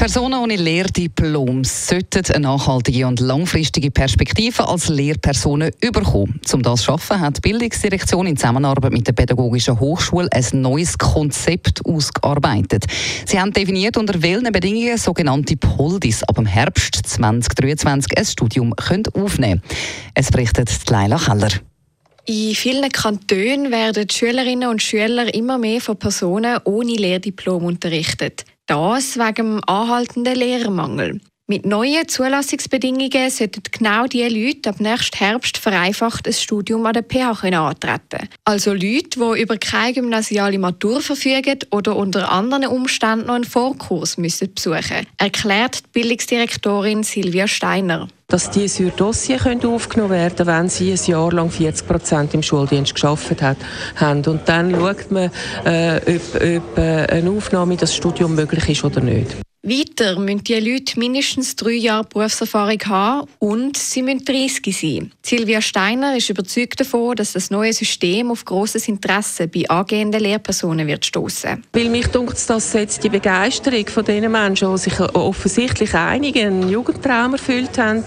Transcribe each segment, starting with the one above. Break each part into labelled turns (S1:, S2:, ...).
S1: Personen ohne Lehrdiplom sollten eine nachhaltige und langfristige Perspektive als Lehrpersonen überkommen. Um das zu schaffen, hat die Bildungsdirektion in Zusammenarbeit mit der Pädagogischen Hochschule ein neues Konzept ausgearbeitet. Sie haben definiert, unter welchen Bedingungen sogenannte Poldis ab dem Herbst 2023 ein Studium aufnehmen können. Es berichtet Leila Keller.
S2: In vielen Kantonen werden Schülerinnen und Schüler immer mehr von Personen ohne Lehrdiplom unterrichtet. Das wegen dem anhaltenden Lehrermangel. Mit neuen Zulassungsbedingungen sollten genau diese Leute ab nächsten Herbst vereinfacht ein Studium an der PH antreten Also Leute, die über keine gymnasiale Matur verfügen oder unter anderen Umständen noch einen Vorkurs müssen besuchen erklärt die Bildungsdirektorin Silvia Steiner
S3: dass die in Dossier aufgenommen werden können, wenn sie ein Jahr lang 40 Prozent im Schuldienst geschafft haben. Und dann schaut man, äh, ob, ob äh, eine Aufnahme in das Studium möglich ist oder nicht.
S2: Weiter müssen die Leute mindestens drei Jahre Berufserfahrung haben und sie müssen 30 sein. Silvia Steiner ist überzeugt davon, dass das neue System auf grosses Interesse bei angehenden Lehrpersonen wird stoßen.
S3: Weil mich dunkt dass jetzt die Begeisterung von den Menschen, die sich offensichtlich einigen Jugendtraum erfüllt haben,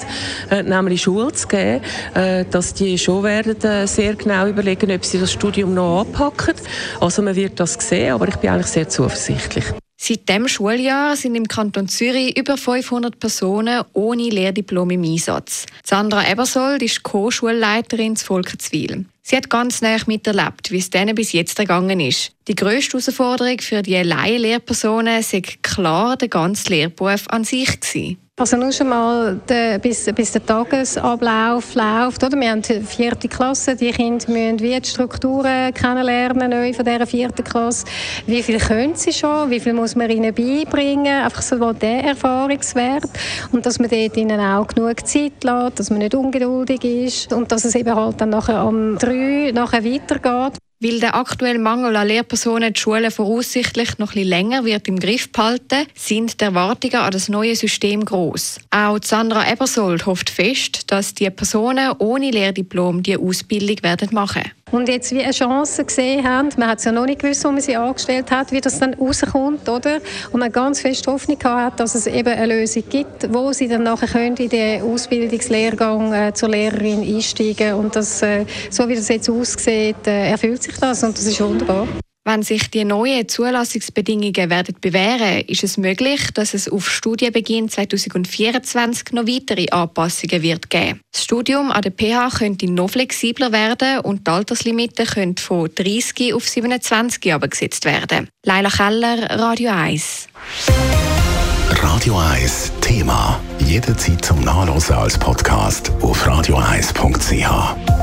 S3: äh, nämlich Schule zu geben, äh, dass die schon werden äh, sehr genau überlegen, ob sie das Studium noch anpacken. Also man wird das sehen, aber ich bin eigentlich sehr zuversichtlich.
S2: Seit dem Schuljahr sind im Kanton Zürich über 500 Personen ohne Lehrdiplom im Einsatz. Sandra Ebersold ist Co-Schulleiterin zu Volkenswil. Sie hat ganz nah miterlebt, wie es denen bis jetzt ergangen ist. Die grösste Herausforderung für die Laie-Lehrpersonen ist klar der ganze Lehrberuf an sich gewesen.
S4: Also nur schon mal der, bis, bis der Tagesablauf läuft. Oder? Wir haben die vierte Klasse, die Kinder müssen wie die Strukturen kennenlernen neu von dieser vierten Klasse. Wie viel können sie schon? Wie viel muss man ihnen beibringen? Einfach so der Erfahrungswert. Und dass man dort ihnen auch genug Zeit lässt, dass man nicht ungeduldig ist und dass es eben halt dann nachher um drei nachher weitergeht.
S2: Weil der aktuelle Mangel an Lehrpersonen die Schulen voraussichtlich noch etwas länger wird im Griff behalten, sind die Erwartungen an das neue System groß. Auch Sandra Ebersold hofft fest, dass die Personen ohne Lehrdiplom die Ausbildung werden machen
S4: und jetzt wie eine Chance gesehen haben. Man hat es ja noch nicht gewusst, wo man sie angestellt hat, wie das dann rauskommt, oder? Und man ganz fest Hoffnung hat, dass es eben eine Lösung gibt, wo sie dann nachher können in den Ausbildungslehrgang äh, zur Lehrerin einsteigen und das, äh, so wie das jetzt aussieht, äh, erfüllt sich das und das ist wunderbar.
S2: Wenn sich die neuen Zulassungsbedingungen werden bewähren, ist es möglich, dass es auf Studienbeginn 2024 noch weitere Anpassungen wird geben. Das Studium an der PH könnte noch flexibler werden und die Alterslimite könnte von 30 auf 27 Jahre gesetzt werden. Leila Keller, Radio 1.
S5: Radio 1 Thema. Jederzeit zum Nachlesen als Podcast auf radio1.ch.